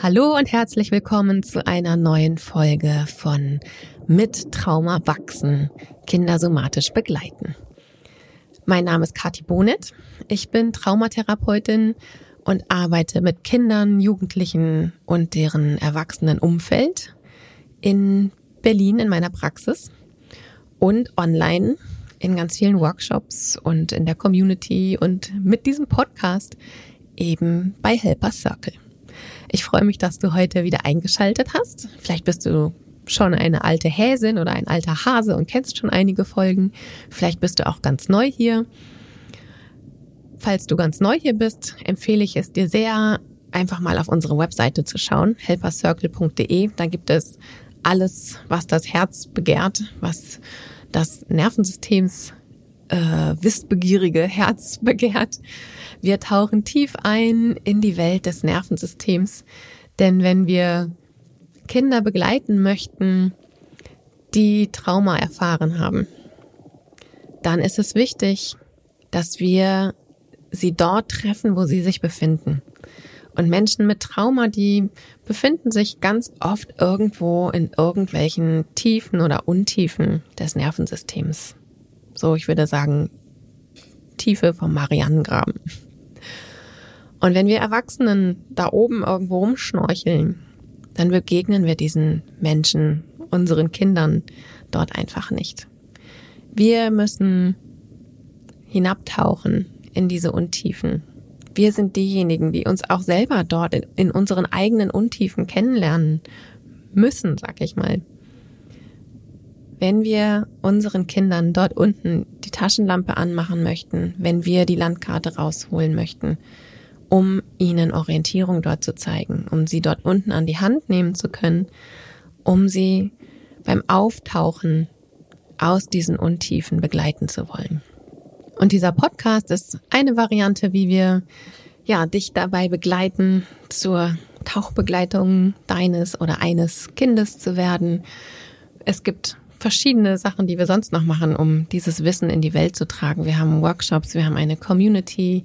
Hallo und herzlich willkommen zu einer neuen Folge von Mit Trauma wachsen, Kinder somatisch begleiten. Mein Name ist Kati Bonet. Ich bin Traumatherapeutin und arbeite mit Kindern, Jugendlichen und deren erwachsenen Umfeld in Berlin in meiner Praxis und online in ganz vielen Workshops und in der Community und mit diesem Podcast eben bei Helper Circle. Ich freue mich, dass du heute wieder eingeschaltet hast. Vielleicht bist du schon eine alte Häsin oder ein alter Hase und kennst schon einige Folgen. Vielleicht bist du auch ganz neu hier. Falls du ganz neu hier bist, empfehle ich es dir sehr, einfach mal auf unsere Webseite zu schauen, helpercircle.de. Da gibt es alles, was das Herz begehrt, was das Nervensystems äh, wissbegierige Herz begehrt. Wir tauchen tief ein in die Welt des Nervensystems, denn wenn wir Kinder begleiten möchten, die Trauma erfahren haben, dann ist es wichtig, dass wir sie dort treffen, wo sie sich befinden. Und Menschen mit Trauma, die befinden sich ganz oft irgendwo in irgendwelchen Tiefen oder Untiefen des Nervensystems. So, ich würde sagen, Tiefe vom Marianengraben. Und wenn wir Erwachsenen da oben irgendwo rumschnorcheln, dann begegnen wir diesen Menschen, unseren Kindern dort einfach nicht. Wir müssen hinabtauchen in diese Untiefen. Wir sind diejenigen, die uns auch selber dort in, in unseren eigenen Untiefen kennenlernen müssen, sag ich mal. Wenn wir unseren Kindern dort unten die Taschenlampe anmachen möchten, wenn wir die Landkarte rausholen möchten, um ihnen Orientierung dort zu zeigen, um sie dort unten an die Hand nehmen zu können, um sie beim Auftauchen aus diesen Untiefen begleiten zu wollen. Und dieser Podcast ist eine Variante, wie wir ja dich dabei begleiten, zur Tauchbegleitung deines oder eines Kindes zu werden. Es gibt verschiedene Sachen, die wir sonst noch machen, um dieses Wissen in die Welt zu tragen. Wir haben Workshops, wir haben eine Community,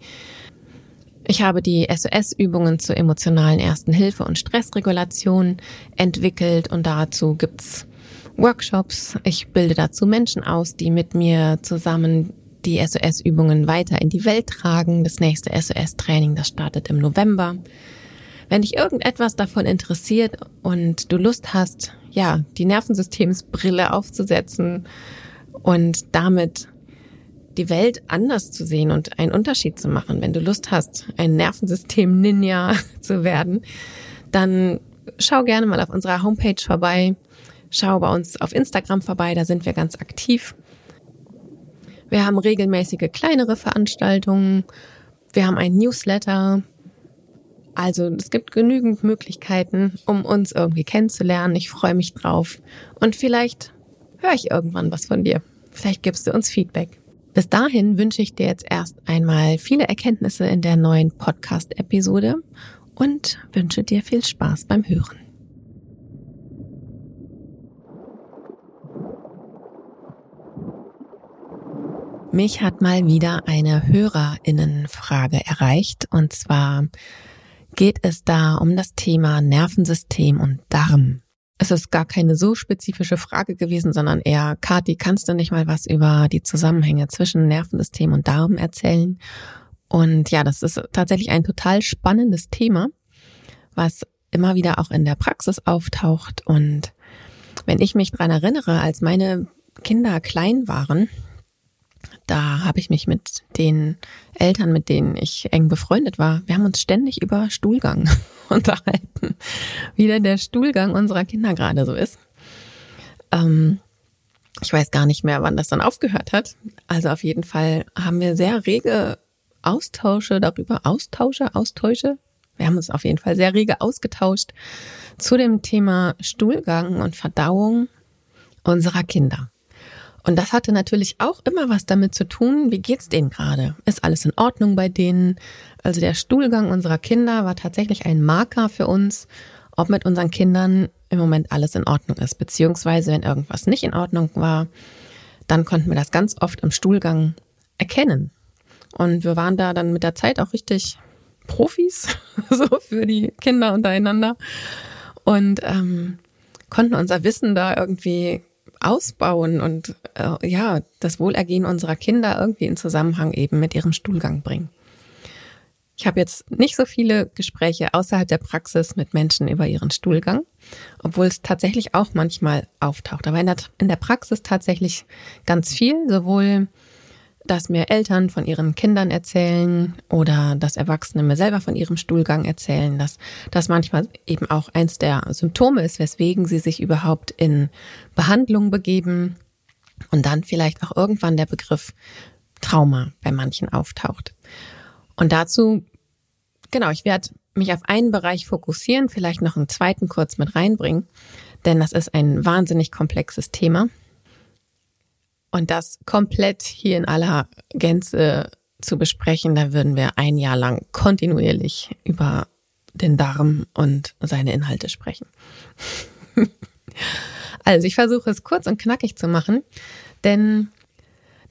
ich habe die SOS-Übungen zur emotionalen Ersten Hilfe und Stressregulation entwickelt und dazu gibt's Workshops. Ich bilde dazu Menschen aus, die mit mir zusammen die SOS-Übungen weiter in die Welt tragen. Das nächste SOS-Training, das startet im November. Wenn dich irgendetwas davon interessiert und du Lust hast, ja, die Nervensystemsbrille aufzusetzen und damit die Welt anders zu sehen und einen Unterschied zu machen. Wenn du Lust hast, ein Nervensystem-Ninja zu werden, dann schau gerne mal auf unserer Homepage vorbei. Schau bei uns auf Instagram vorbei, da sind wir ganz aktiv. Wir haben regelmäßige kleinere Veranstaltungen. Wir haben ein Newsletter. Also es gibt genügend Möglichkeiten, um uns irgendwie kennenzulernen. Ich freue mich drauf. Und vielleicht höre ich irgendwann was von dir. Vielleicht gibst du uns Feedback. Bis dahin wünsche ich dir jetzt erst einmal viele Erkenntnisse in der neuen Podcast-Episode und wünsche dir viel Spaß beim Hören. Mich hat mal wieder eine Hörerinnenfrage erreicht und zwar geht es da um das Thema Nervensystem und Darm es ist gar keine so spezifische Frage gewesen, sondern eher, Kathi, kannst du nicht mal was über die Zusammenhänge zwischen Nervensystem und Darm erzählen? Und ja, das ist tatsächlich ein total spannendes Thema, was immer wieder auch in der Praxis auftaucht. Und wenn ich mich dran erinnere, als meine Kinder klein waren, da habe ich mich mit den Eltern, mit denen ich eng befreundet war, wir haben uns ständig über Stuhlgang unterhalten, wie denn der Stuhlgang unserer Kinder gerade so ist. Ähm, ich weiß gar nicht mehr, wann das dann aufgehört hat. Also auf jeden Fall haben wir sehr rege Austausche darüber, Austausche, Austausche. Wir haben uns auf jeden Fall sehr rege ausgetauscht zu dem Thema Stuhlgang und Verdauung unserer Kinder. Und das hatte natürlich auch immer was damit zu tun, wie geht's denen gerade? Ist alles in Ordnung bei denen? Also der Stuhlgang unserer Kinder war tatsächlich ein Marker für uns, ob mit unseren Kindern im Moment alles in Ordnung ist. Beziehungsweise, wenn irgendwas nicht in Ordnung war, dann konnten wir das ganz oft im Stuhlgang erkennen. Und wir waren da dann mit der Zeit auch richtig Profis, so für die Kinder untereinander. Und ähm, konnten unser Wissen da irgendwie ausbauen und äh, ja, das Wohlergehen unserer Kinder irgendwie in Zusammenhang eben mit ihrem Stuhlgang bringen. Ich habe jetzt nicht so viele Gespräche außerhalb der Praxis mit Menschen über ihren Stuhlgang, obwohl es tatsächlich auch manchmal auftaucht. Aber in der, in der Praxis tatsächlich ganz viel, sowohl dass mir Eltern von ihren Kindern erzählen oder dass Erwachsene mir selber von ihrem Stuhlgang erzählen, dass das manchmal eben auch eins der Symptome ist, weswegen sie sich überhaupt in Behandlung begeben und dann vielleicht auch irgendwann der Begriff Trauma bei manchen auftaucht. Und dazu, genau, ich werde mich auf einen Bereich fokussieren, vielleicht noch einen zweiten kurz mit reinbringen, denn das ist ein wahnsinnig komplexes Thema. Und das komplett hier in aller Gänze zu besprechen, da würden wir ein Jahr lang kontinuierlich über den Darm und seine Inhalte sprechen. also ich versuche es kurz und knackig zu machen, denn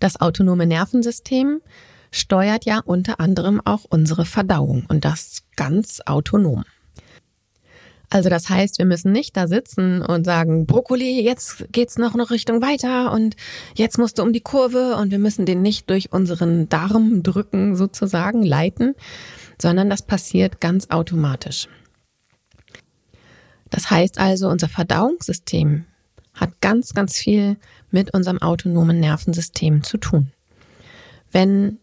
das autonome Nervensystem steuert ja unter anderem auch unsere Verdauung und das ganz autonom. Also das heißt, wir müssen nicht da sitzen und sagen, Brokkoli, jetzt geht's noch eine Richtung weiter und jetzt musst du um die Kurve und wir müssen den nicht durch unseren Darm drücken sozusagen leiten, sondern das passiert ganz automatisch. Das heißt also, unser Verdauungssystem hat ganz, ganz viel mit unserem autonomen Nervensystem zu tun. Wenn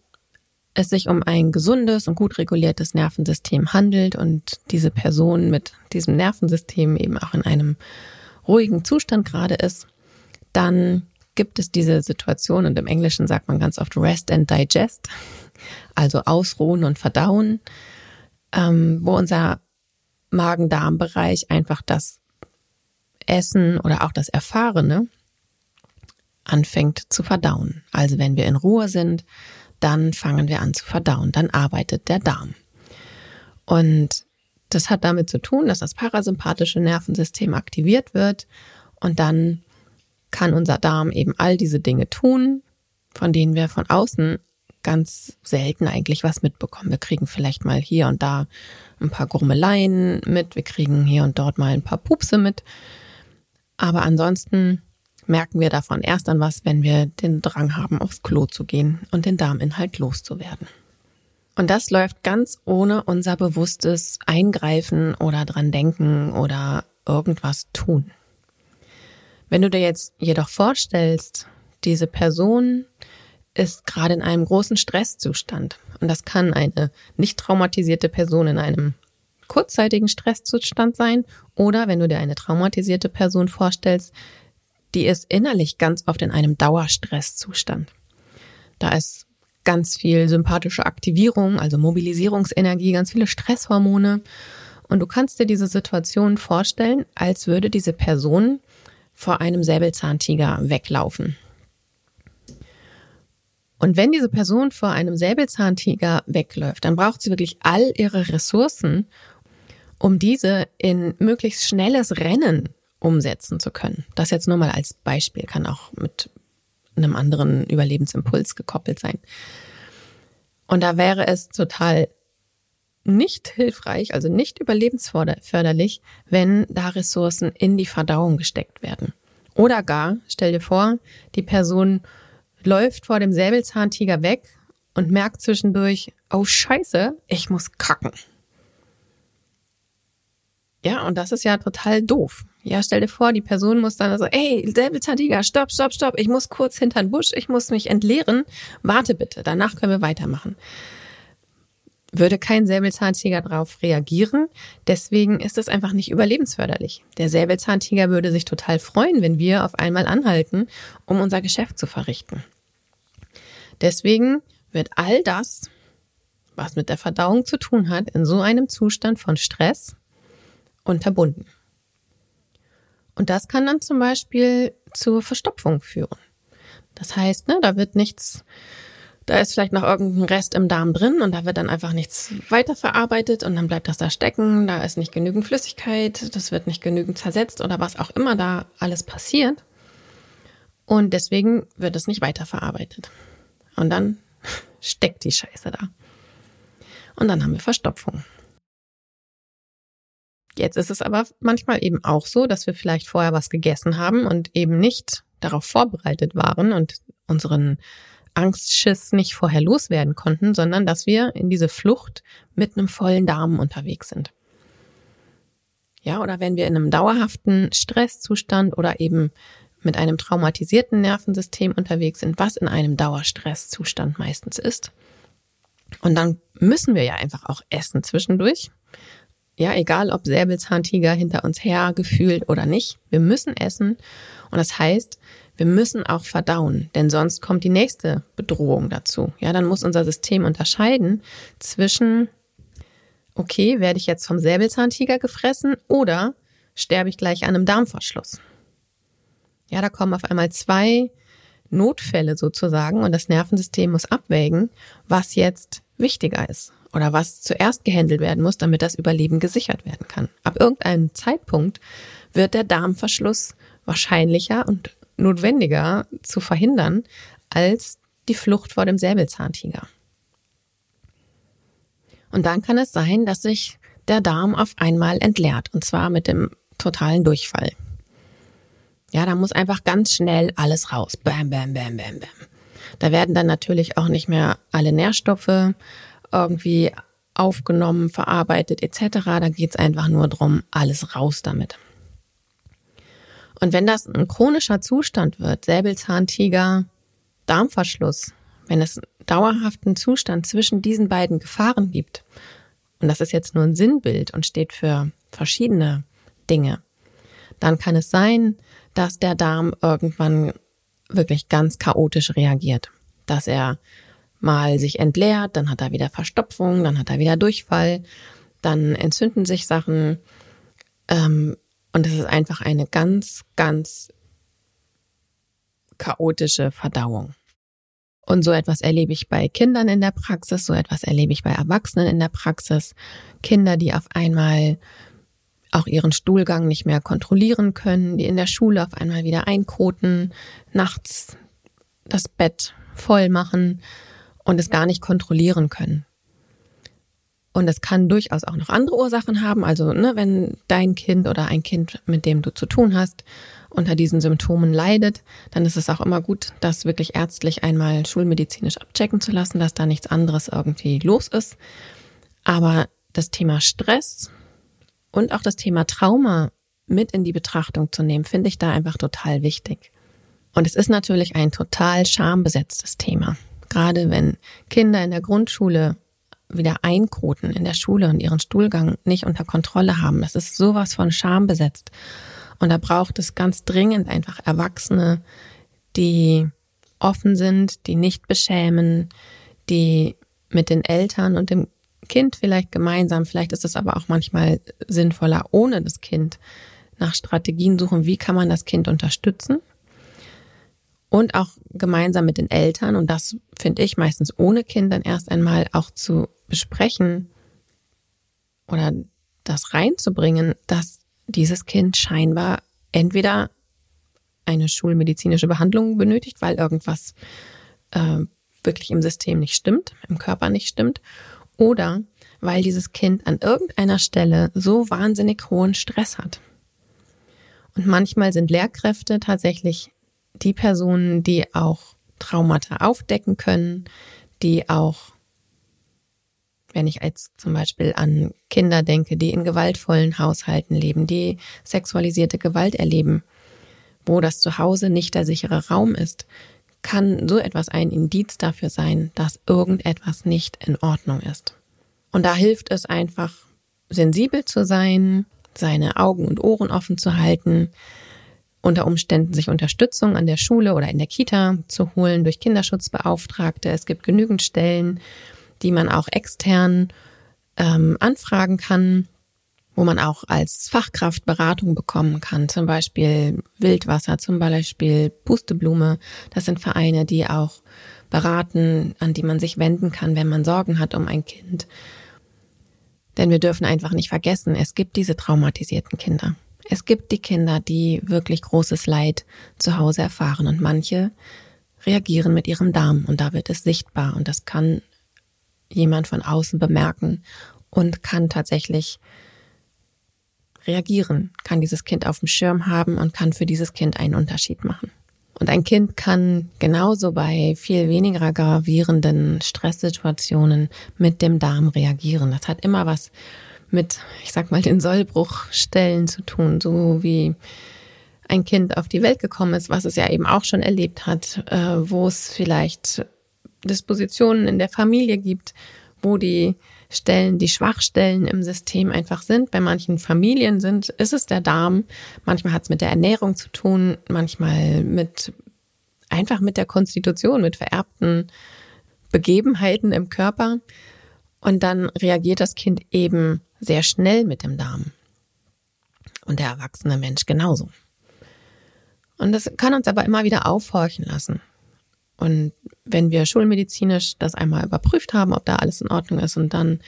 es sich um ein gesundes und gut reguliertes Nervensystem handelt und diese Person mit diesem Nervensystem eben auch in einem ruhigen Zustand gerade ist, dann gibt es diese Situation und im Englischen sagt man ganz oft Rest and Digest, also Ausruhen und Verdauen, ähm, wo unser Magen-Darm-Bereich einfach das Essen oder auch das Erfahrene anfängt zu verdauen. Also wenn wir in Ruhe sind, dann fangen wir an zu verdauen, dann arbeitet der Darm. Und das hat damit zu tun, dass das parasympathische Nervensystem aktiviert wird und dann kann unser Darm eben all diese Dinge tun, von denen wir von außen ganz selten eigentlich was mitbekommen. Wir kriegen vielleicht mal hier und da ein paar Gurmeleien mit, wir kriegen hier und dort mal ein paar Pupse mit, aber ansonsten merken wir davon erst dann was, wenn wir den Drang haben, aufs Klo zu gehen und den Darminhalt loszuwerden. Und das läuft ganz ohne unser bewusstes Eingreifen oder dran denken oder irgendwas tun. Wenn du dir jetzt jedoch vorstellst, diese Person ist gerade in einem großen Stresszustand und das kann eine nicht traumatisierte Person in einem kurzzeitigen Stresszustand sein oder wenn du dir eine traumatisierte Person vorstellst, die ist innerlich ganz oft in einem Dauerstresszustand. Da ist ganz viel sympathische Aktivierung, also Mobilisierungsenergie, ganz viele Stresshormone. Und du kannst dir diese Situation vorstellen, als würde diese Person vor einem Säbelzahntiger weglaufen. Und wenn diese Person vor einem Säbelzahntiger wegläuft, dann braucht sie wirklich all ihre Ressourcen, um diese in möglichst schnelles Rennen umsetzen zu können. Das jetzt nur mal als Beispiel, kann auch mit einem anderen Überlebensimpuls gekoppelt sein. Und da wäre es total nicht hilfreich, also nicht überlebensförderlich, wenn da Ressourcen in die Verdauung gesteckt werden. Oder gar, stell dir vor, die Person läuft vor dem Säbelzahntiger weg und merkt zwischendurch, oh scheiße, ich muss kacken. Ja, und das ist ja total doof. Ja, stell dir vor, die Person muss dann so, ey, Säbelzahntiger, stopp, stopp, stopp, ich muss kurz hinter den Busch, ich muss mich entleeren. Warte bitte, danach können wir weitermachen. Würde kein Säbelzahntiger darauf reagieren. Deswegen ist es einfach nicht überlebensförderlich. Der Säbelzahntiger würde sich total freuen, wenn wir auf einmal anhalten, um unser Geschäft zu verrichten. Deswegen wird all das, was mit der Verdauung zu tun hat, in so einem Zustand von Stress unterbunden. Und das kann dann zum Beispiel zur Verstopfung führen. Das heißt, ne, da wird nichts, da ist vielleicht noch irgendein Rest im Darm drin und da wird dann einfach nichts weiterverarbeitet und dann bleibt das da stecken, da ist nicht genügend Flüssigkeit, das wird nicht genügend zersetzt oder was auch immer da alles passiert. Und deswegen wird es nicht weiterverarbeitet. Und dann steckt die Scheiße da. und dann haben wir Verstopfung. Jetzt ist es aber manchmal eben auch so, dass wir vielleicht vorher was gegessen haben und eben nicht darauf vorbereitet waren und unseren Angstschiss nicht vorher loswerden konnten, sondern dass wir in diese Flucht mit einem vollen Darm unterwegs sind. Ja, oder wenn wir in einem dauerhaften Stresszustand oder eben mit einem traumatisierten Nervensystem unterwegs sind, was in einem Dauerstresszustand meistens ist. Und dann müssen wir ja einfach auch essen zwischendurch. Ja, egal ob Säbelzahntiger hinter uns her gefühlt oder nicht. Wir müssen essen. Und das heißt, wir müssen auch verdauen, denn sonst kommt die nächste Bedrohung dazu. Ja, dann muss unser System unterscheiden zwischen, okay, werde ich jetzt vom Säbelzahntiger gefressen oder sterbe ich gleich an einem Darmverschluss. Ja, da kommen auf einmal zwei Notfälle sozusagen und das Nervensystem muss abwägen, was jetzt wichtiger ist oder was zuerst gehandelt werden muss, damit das Überleben gesichert werden kann. Ab irgendeinem Zeitpunkt wird der Darmverschluss wahrscheinlicher und notwendiger zu verhindern als die Flucht vor dem Säbelzahntiger. Und dann kann es sein, dass sich der Darm auf einmal entleert und zwar mit dem totalen Durchfall. Ja, da muss einfach ganz schnell alles raus. Bam, bam, bam, bam, bam. Da werden dann natürlich auch nicht mehr alle Nährstoffe irgendwie aufgenommen, verarbeitet etc. Da geht's einfach nur drum, alles raus damit. Und wenn das ein chronischer Zustand wird, Säbelzahntiger, Darmverschluss, wenn es dauerhaften Zustand zwischen diesen beiden Gefahren gibt, und das ist jetzt nur ein Sinnbild und steht für verschiedene Dinge, dann kann es sein, dass der Darm irgendwann wirklich ganz chaotisch reagiert, dass er mal sich entleert, dann hat er wieder Verstopfung, dann hat er wieder Durchfall, dann entzünden sich Sachen. Ähm, und es ist einfach eine ganz, ganz chaotische Verdauung. Und so etwas erlebe ich bei Kindern in der Praxis, so etwas erlebe ich bei Erwachsenen in der Praxis. Kinder, die auf einmal auch ihren Stuhlgang nicht mehr kontrollieren können, die in der Schule auf einmal wieder einkoten, nachts das Bett voll machen und es gar nicht kontrollieren können. Und es kann durchaus auch noch andere Ursachen haben. Also, ne, wenn dein Kind oder ein Kind, mit dem du zu tun hast, unter diesen Symptomen leidet, dann ist es auch immer gut, das wirklich ärztlich einmal schulmedizinisch abchecken zu lassen, dass da nichts anderes irgendwie los ist. Aber das Thema Stress und auch das Thema Trauma mit in die Betrachtung zu nehmen, finde ich da einfach total wichtig. Und es ist natürlich ein total schambesetztes Thema. Gerade wenn Kinder in der Grundschule wieder einkoten in der Schule und ihren Stuhlgang nicht unter Kontrolle haben. Das ist sowas von Scham besetzt. Und da braucht es ganz dringend einfach Erwachsene, die offen sind, die nicht beschämen, die mit den Eltern und dem Kind vielleicht gemeinsam, vielleicht ist es aber auch manchmal sinnvoller ohne das Kind, nach Strategien suchen, wie kann man das Kind unterstützen. Und auch gemeinsam mit den Eltern, und das finde ich meistens ohne Kind dann erst einmal auch zu besprechen oder das reinzubringen, dass dieses Kind scheinbar entweder eine schulmedizinische Behandlung benötigt, weil irgendwas äh, wirklich im System nicht stimmt, im Körper nicht stimmt, oder weil dieses Kind an irgendeiner Stelle so wahnsinnig hohen Stress hat. Und manchmal sind Lehrkräfte tatsächlich die Personen, die auch Traumata aufdecken können, die auch, wenn ich jetzt zum Beispiel an Kinder denke, die in gewaltvollen Haushalten leben, die sexualisierte Gewalt erleben, wo das Zuhause nicht der sichere Raum ist, kann so etwas ein Indiz dafür sein, dass irgendetwas nicht in Ordnung ist. Und da hilft es einfach, sensibel zu sein, seine Augen und Ohren offen zu halten, unter Umständen sich Unterstützung an der Schule oder in der Kita zu holen durch Kinderschutzbeauftragte. Es gibt genügend Stellen, die man auch extern ähm, anfragen kann, wo man auch als Fachkraft Beratung bekommen kann, zum Beispiel Wildwasser, zum Beispiel Pusteblume. Das sind Vereine, die auch beraten, an die man sich wenden kann, wenn man Sorgen hat um ein Kind. Denn wir dürfen einfach nicht vergessen, es gibt diese traumatisierten Kinder. Es gibt die Kinder, die wirklich großes Leid zu Hause erfahren und manche reagieren mit ihrem Darm und da wird es sichtbar und das kann jemand von außen bemerken und kann tatsächlich reagieren, kann dieses Kind auf dem Schirm haben und kann für dieses Kind einen Unterschied machen. Und ein Kind kann genauso bei viel weniger gravierenden Stresssituationen mit dem Darm reagieren. Das hat immer was mit, ich sag mal, den Sollbruchstellen zu tun, so wie ein Kind auf die Welt gekommen ist, was es ja eben auch schon erlebt hat, äh, wo es vielleicht Dispositionen in der Familie gibt, wo die Stellen, die Schwachstellen im System einfach sind. Bei manchen Familien sind, ist es der Darm. Manchmal hat es mit der Ernährung zu tun, manchmal mit einfach mit der Konstitution, mit vererbten Begebenheiten im Körper. Und dann reagiert das Kind eben sehr schnell mit dem Darm. Und der erwachsene Mensch genauso. Und das kann uns aber immer wieder aufhorchen lassen. Und wenn wir schulmedizinisch das einmal überprüft haben, ob da alles in Ordnung ist, und dann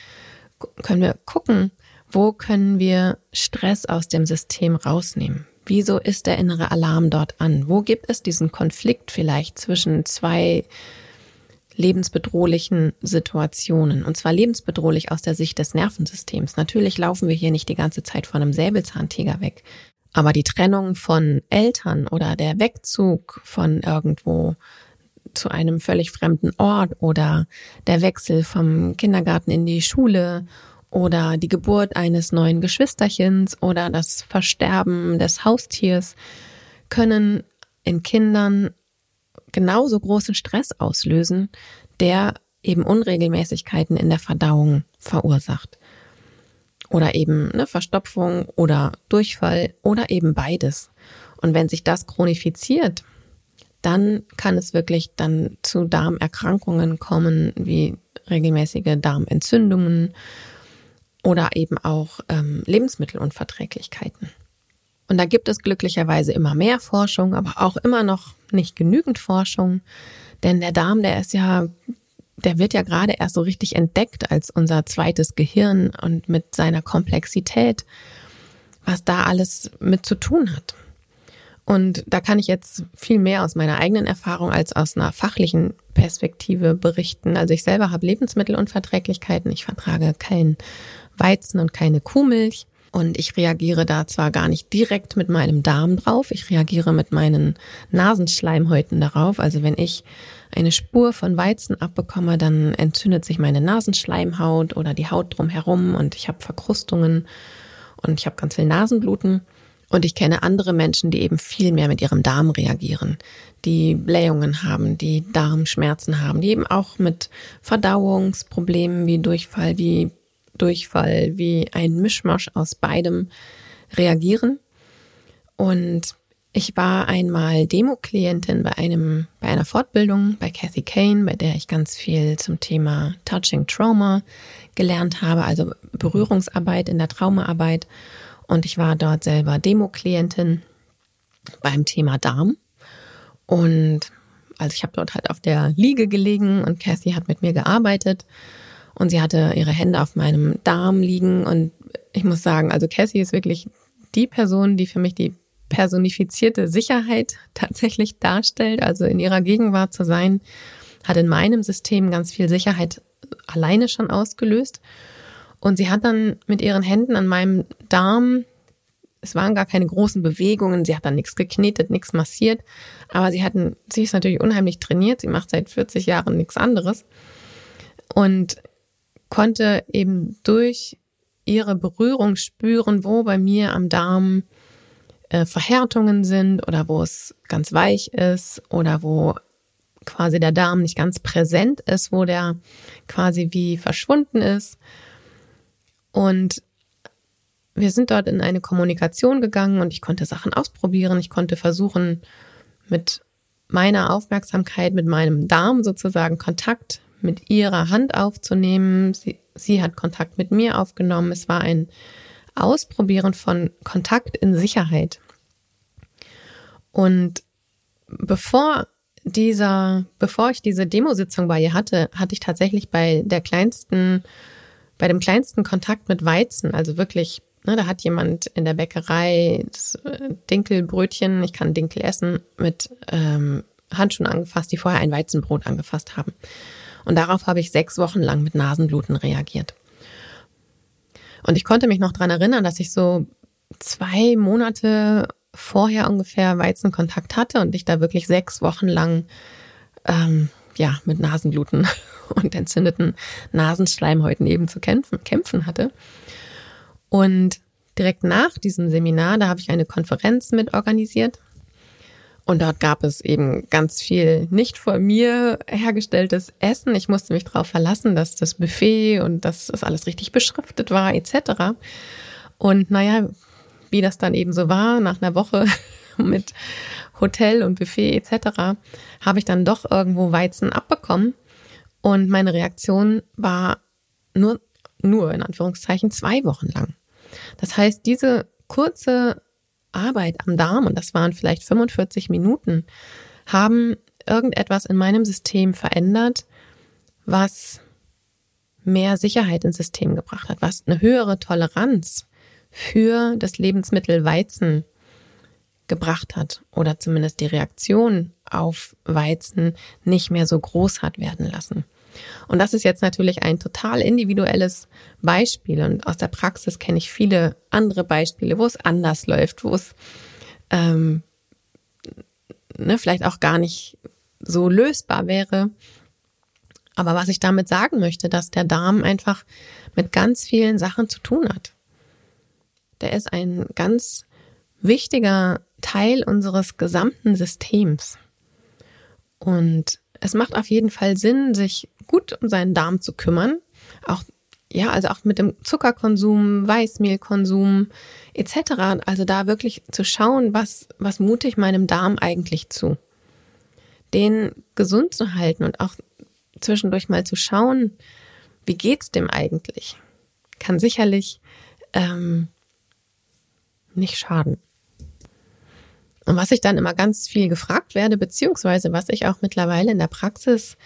können wir gucken, wo können wir Stress aus dem System rausnehmen? Wieso ist der innere Alarm dort an? Wo gibt es diesen Konflikt vielleicht zwischen zwei lebensbedrohlichen Situationen? Und zwar lebensbedrohlich aus der Sicht des Nervensystems. Natürlich laufen wir hier nicht die ganze Zeit von einem Säbelzahntiger weg. Aber die Trennung von Eltern oder der Wegzug von irgendwo zu einem völlig fremden Ort oder der Wechsel vom Kindergarten in die Schule oder die Geburt eines neuen Geschwisterchens oder das Versterben des Haustiers können in Kindern genauso großen Stress auslösen, der eben Unregelmäßigkeiten in der Verdauung verursacht. Oder eben eine Verstopfung oder Durchfall oder eben beides. Und wenn sich das chronifiziert, dann kann es wirklich dann zu Darmerkrankungen kommen, wie regelmäßige Darmentzündungen oder eben auch ähm, Lebensmittelunverträglichkeiten. Und da gibt es glücklicherweise immer mehr Forschung, aber auch immer noch nicht genügend Forschung, denn der Darm, der ist ja, der wird ja gerade erst so richtig entdeckt als unser zweites Gehirn und mit seiner Komplexität, was da alles mit zu tun hat. Und da kann ich jetzt viel mehr aus meiner eigenen Erfahrung als aus einer fachlichen Perspektive berichten. Also ich selber habe Lebensmittelunverträglichkeiten. Ich vertrage kein Weizen und keine Kuhmilch. Und ich reagiere da zwar gar nicht direkt mit meinem Darm drauf, ich reagiere mit meinen Nasenschleimhäuten darauf. Also wenn ich eine Spur von Weizen abbekomme, dann entzündet sich meine Nasenschleimhaut oder die Haut drumherum und ich habe Verkrustungen und ich habe ganz viel Nasenbluten. Und ich kenne andere Menschen, die eben viel mehr mit ihrem Darm reagieren, die Blähungen haben, die Darmschmerzen haben, die eben auch mit Verdauungsproblemen wie Durchfall, wie Durchfall, wie ein Mischmasch aus beidem reagieren. Und ich war einmal Demo-Klientin bei einem, bei einer Fortbildung bei Kathy Kane, bei der ich ganz viel zum Thema Touching Trauma gelernt habe, also Berührungsarbeit in der Traumaarbeit. Und ich war dort selber Demo-Klientin beim Thema Darm. Und also ich habe dort halt auf der Liege gelegen und Cassie hat mit mir gearbeitet und sie hatte ihre Hände auf meinem Darm liegen und ich muss sagen, also Cassie ist wirklich die Person, die für mich die personifizierte Sicherheit tatsächlich darstellt. Also in ihrer Gegenwart zu sein, hat in meinem System ganz viel Sicherheit alleine schon ausgelöst. Und sie hat dann mit ihren Händen an meinem Darm, es waren gar keine großen Bewegungen, sie hat dann nichts geknetet, nichts massiert, aber sie hatten, sie ist natürlich unheimlich trainiert, sie macht seit 40 Jahren nichts anderes und konnte eben durch ihre Berührung spüren, wo bei mir am Darm äh, Verhärtungen sind oder wo es ganz weich ist oder wo quasi der Darm nicht ganz präsent ist, wo der quasi wie verschwunden ist. Und wir sind dort in eine Kommunikation gegangen und ich konnte Sachen ausprobieren. Ich konnte versuchen, mit meiner Aufmerksamkeit, mit meinem Darm sozusagen Kontakt mit ihrer Hand aufzunehmen. Sie, sie hat Kontakt mit mir aufgenommen. Es war ein Ausprobieren von Kontakt in Sicherheit. Und bevor dieser, bevor ich diese Demositzung bei ihr hatte, hatte ich tatsächlich bei der kleinsten bei dem kleinsten Kontakt mit Weizen, also wirklich, ne, da hat jemand in der Bäckerei das äh, Dinkelbrötchen, ich kann Dinkel essen, mit ähm, Handschuhen angefasst, die vorher ein Weizenbrot angefasst haben. Und darauf habe ich sechs Wochen lang mit Nasenbluten reagiert. Und ich konnte mich noch dran erinnern, dass ich so zwei Monate vorher ungefähr Weizenkontakt hatte und ich da wirklich sechs Wochen lang ähm, ja mit Nasenbluten und entzündeten Nasenschleimhäuten eben zu kämpfen, kämpfen hatte. Und direkt nach diesem Seminar, da habe ich eine Konferenz mit organisiert. Und dort gab es eben ganz viel nicht von mir hergestelltes Essen. Ich musste mich darauf verlassen, dass das Buffet und dass das alles richtig beschriftet war, etc. Und naja, wie das dann eben so war, nach einer Woche mit Hotel und Buffet etc., habe ich dann doch irgendwo Weizen abbekommen. Und meine Reaktion war nur, nur in Anführungszeichen zwei Wochen lang. Das heißt, diese kurze Arbeit am Darm, und das waren vielleicht 45 Minuten, haben irgendetwas in meinem System verändert, was mehr Sicherheit ins System gebracht hat, was eine höhere Toleranz für das Lebensmittel Weizen gebracht hat oder zumindest die Reaktion auf Weizen nicht mehr so groß hat werden lassen. Und das ist jetzt natürlich ein total individuelles Beispiel. Und aus der Praxis kenne ich viele andere Beispiele, wo es anders läuft, wo es ähm, ne, vielleicht auch gar nicht so lösbar wäre. Aber was ich damit sagen möchte, dass der Darm einfach mit ganz vielen Sachen zu tun hat. Der ist ein ganz wichtiger Teil unseres gesamten Systems. Und es macht auf jeden Fall Sinn, sich gut um seinen Darm zu kümmern. Auch, ja, also auch mit dem Zuckerkonsum, Weißmehlkonsum etc. Also da wirklich zu schauen, was, was mute ich meinem Darm eigentlich zu. Den gesund zu halten und auch zwischendurch mal zu schauen, wie geht's dem eigentlich? Kann sicherlich ähm, nicht schaden. Und was ich dann immer ganz viel gefragt werde, beziehungsweise was ich auch mittlerweile in der Praxis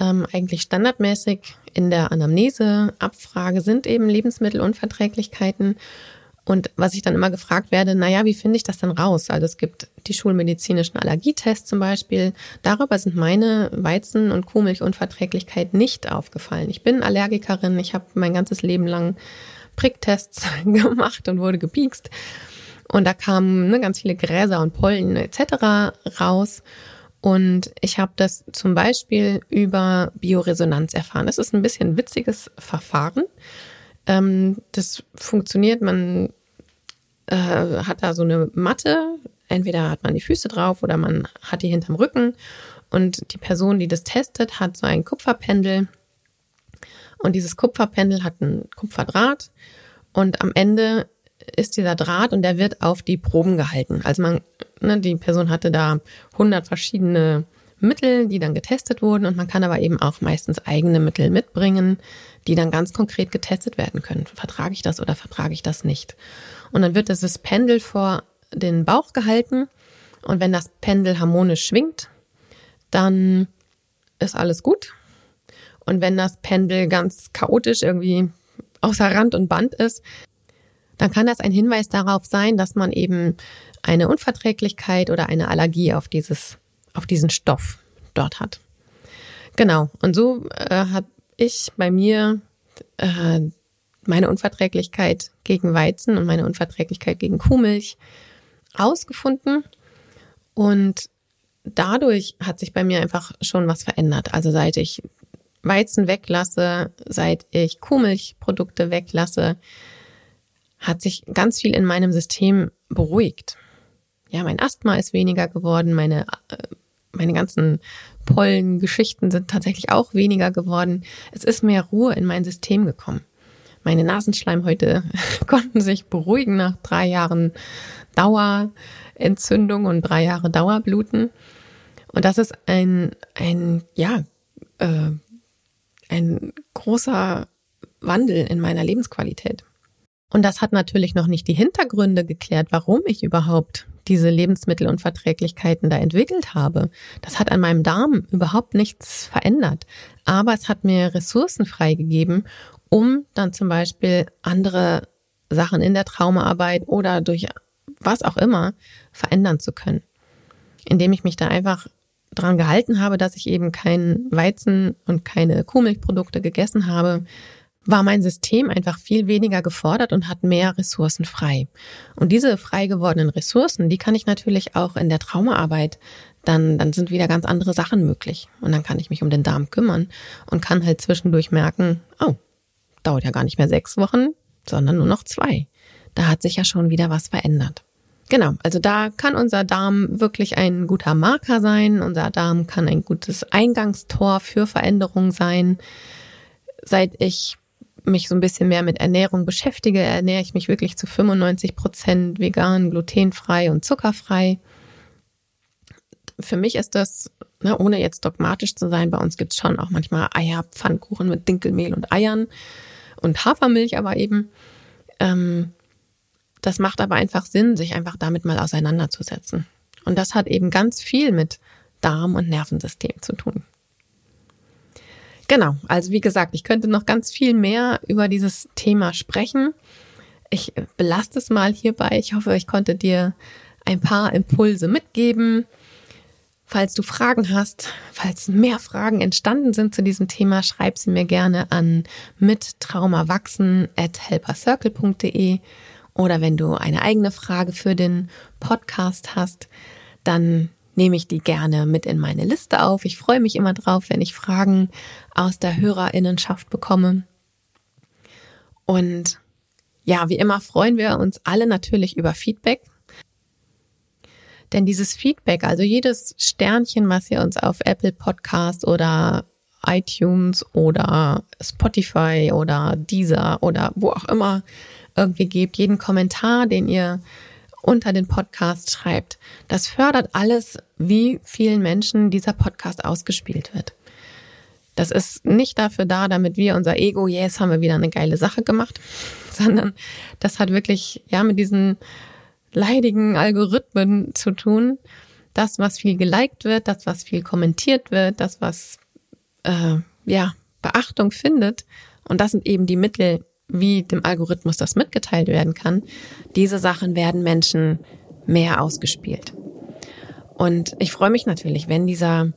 ähm, eigentlich standardmäßig in der Anamnese abfrage, sind eben Lebensmittelunverträglichkeiten. Und was ich dann immer gefragt werde, naja, wie finde ich das dann raus? Also es gibt die schulmedizinischen Allergietests zum Beispiel. Darüber sind meine Weizen- und Kuhmilchunverträglichkeit nicht aufgefallen. Ich bin Allergikerin, ich habe mein ganzes Leben lang Pricktests gemacht und wurde gepiekst. Und da kamen ne, ganz viele Gräser und Pollen etc. raus. Und ich habe das zum Beispiel über Bioresonanz erfahren. Das ist ein bisschen witziges Verfahren. Ähm, das funktioniert, man äh, hat da so eine Matte. Entweder hat man die Füße drauf oder man hat die hinterm Rücken. Und die Person, die das testet, hat so ein Kupferpendel. Und dieses Kupferpendel hat einen Kupferdraht. Und am Ende ist dieser Draht und der wird auf die Proben gehalten. Also man, ne, die Person hatte da 100 verschiedene Mittel, die dann getestet wurden und man kann aber eben auch meistens eigene Mittel mitbringen, die dann ganz konkret getestet werden können. Vertrage ich das oder vertrage ich das nicht? Und dann wird dieses Pendel vor den Bauch gehalten und wenn das Pendel harmonisch schwingt, dann ist alles gut. Und wenn das Pendel ganz chaotisch irgendwie außer Rand und Band ist, dann kann das ein Hinweis darauf sein, dass man eben eine Unverträglichkeit oder eine Allergie auf dieses, auf diesen Stoff dort hat. Genau. Und so äh, habe ich bei mir äh, meine Unverträglichkeit gegen Weizen und meine Unverträglichkeit gegen Kuhmilch ausgefunden. Und dadurch hat sich bei mir einfach schon was verändert. Also seit ich Weizen weglasse, seit ich Kuhmilchprodukte weglasse, hat sich ganz viel in meinem System beruhigt. Ja, mein Asthma ist weniger geworden, meine, äh, meine ganzen Pollengeschichten sind tatsächlich auch weniger geworden. Es ist mehr Ruhe in mein System gekommen. Meine Nasenschleimhäute konnten sich beruhigen nach drei Jahren Dauerentzündung und drei Jahre Dauerbluten. Und das ist ein, ein, ja, äh, ein großer Wandel in meiner Lebensqualität. Und das hat natürlich noch nicht die Hintergründe geklärt, warum ich überhaupt diese Lebensmittelunverträglichkeiten da entwickelt habe. Das hat an meinem Darm überhaupt nichts verändert. Aber es hat mir Ressourcen freigegeben, um dann zum Beispiel andere Sachen in der Traumaarbeit oder durch was auch immer verändern zu können. Indem ich mich da einfach dran gehalten habe, dass ich eben kein Weizen und keine Kuhmilchprodukte gegessen habe, war mein System einfach viel weniger gefordert und hat mehr Ressourcen frei. Und diese frei gewordenen Ressourcen, die kann ich natürlich auch in der Traumaarbeit, dann, dann sind wieder ganz andere Sachen möglich. Und dann kann ich mich um den Darm kümmern und kann halt zwischendurch merken, oh, dauert ja gar nicht mehr sechs Wochen, sondern nur noch zwei. Da hat sich ja schon wieder was verändert. Genau, also da kann unser Darm wirklich ein guter Marker sein. Unser Darm kann ein gutes Eingangstor für Veränderungen sein. Seit ich mich so ein bisschen mehr mit Ernährung beschäftige, ernähre ich mich wirklich zu 95 Prozent vegan, glutenfrei und zuckerfrei. Für mich ist das, ne, ohne jetzt dogmatisch zu sein, bei uns gibt's schon auch manchmal Eier, Pfannkuchen mit Dinkelmehl und Eiern und Hafermilch aber eben. Ähm, das macht aber einfach Sinn, sich einfach damit mal auseinanderzusetzen. Und das hat eben ganz viel mit Darm- und Nervensystem zu tun. Genau, also wie gesagt, ich könnte noch ganz viel mehr über dieses Thema sprechen. Ich belaste es mal hierbei. Ich hoffe, ich konnte dir ein paar Impulse mitgeben. Falls du Fragen hast, falls mehr Fragen entstanden sind zu diesem Thema, schreib sie mir gerne an mittraumawachsen at helpercircle.de oder wenn du eine eigene Frage für den Podcast hast, dann nehme ich die gerne mit in meine Liste auf. Ich freue mich immer drauf, wenn ich Fragen aus der Hörerinnenschaft bekomme. Und ja, wie immer freuen wir uns alle natürlich über Feedback. Denn dieses Feedback, also jedes Sternchen, was ihr uns auf Apple Podcast oder iTunes oder Spotify oder Deezer oder wo auch immer irgendwie gebt, jeden Kommentar, den ihr unter den Podcast schreibt. Das fördert alles, wie vielen Menschen dieser Podcast ausgespielt wird. Das ist nicht dafür da, damit wir unser Ego, yes, haben wir wieder eine geile Sache gemacht, sondern das hat wirklich, ja, mit diesen leidigen Algorithmen zu tun. Das, was viel geliked wird, das, was viel kommentiert wird, das, was, äh, ja, Beachtung findet. Und das sind eben die Mittel, wie dem Algorithmus das mitgeteilt werden kann, diese Sachen werden Menschen mehr ausgespielt. Und ich freue mich natürlich, wenn dieser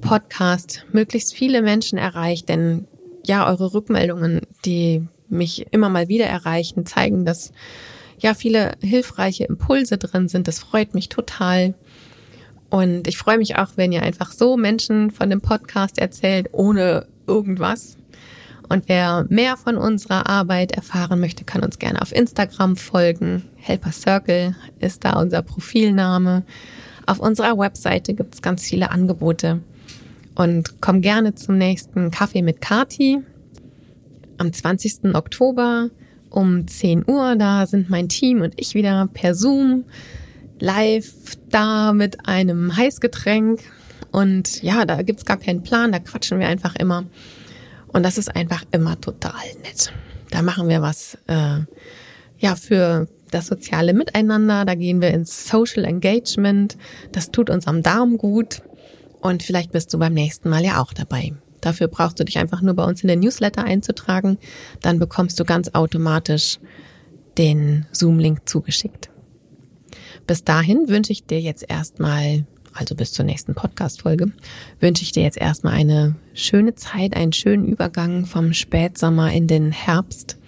Podcast möglichst viele Menschen erreicht, denn ja, eure Rückmeldungen, die mich immer mal wieder erreichen, zeigen, dass ja viele hilfreiche Impulse drin sind. Das freut mich total. Und ich freue mich auch, wenn ihr einfach so Menschen von dem Podcast erzählt, ohne irgendwas. Und wer mehr von unserer Arbeit erfahren möchte, kann uns gerne auf Instagram folgen. Helper Circle ist da unser Profilname. Auf unserer Webseite gibt es ganz viele Angebote. Und komm gerne zum nächsten Kaffee mit Kati am 20. Oktober um 10 Uhr. Da sind mein Team und ich wieder per Zoom live da mit einem Heißgetränk. Und ja, da gibt's gar keinen Plan, da quatschen wir einfach immer. Und das ist einfach immer total nett. Da machen wir was äh, ja für das soziale Miteinander. Da gehen wir ins Social Engagement. Das tut unserem Darm gut. Und vielleicht bist du beim nächsten Mal ja auch dabei. Dafür brauchst du dich einfach nur bei uns in den Newsletter einzutragen. Dann bekommst du ganz automatisch den Zoom-Link zugeschickt. Bis dahin wünsche ich dir jetzt erstmal also bis zur nächsten Podcast-Folge, wünsche ich dir jetzt erstmal eine schöne Zeit, einen schönen Übergang vom Spätsommer in den Herbst.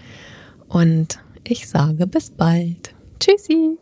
Und ich sage bis bald. Tschüssi!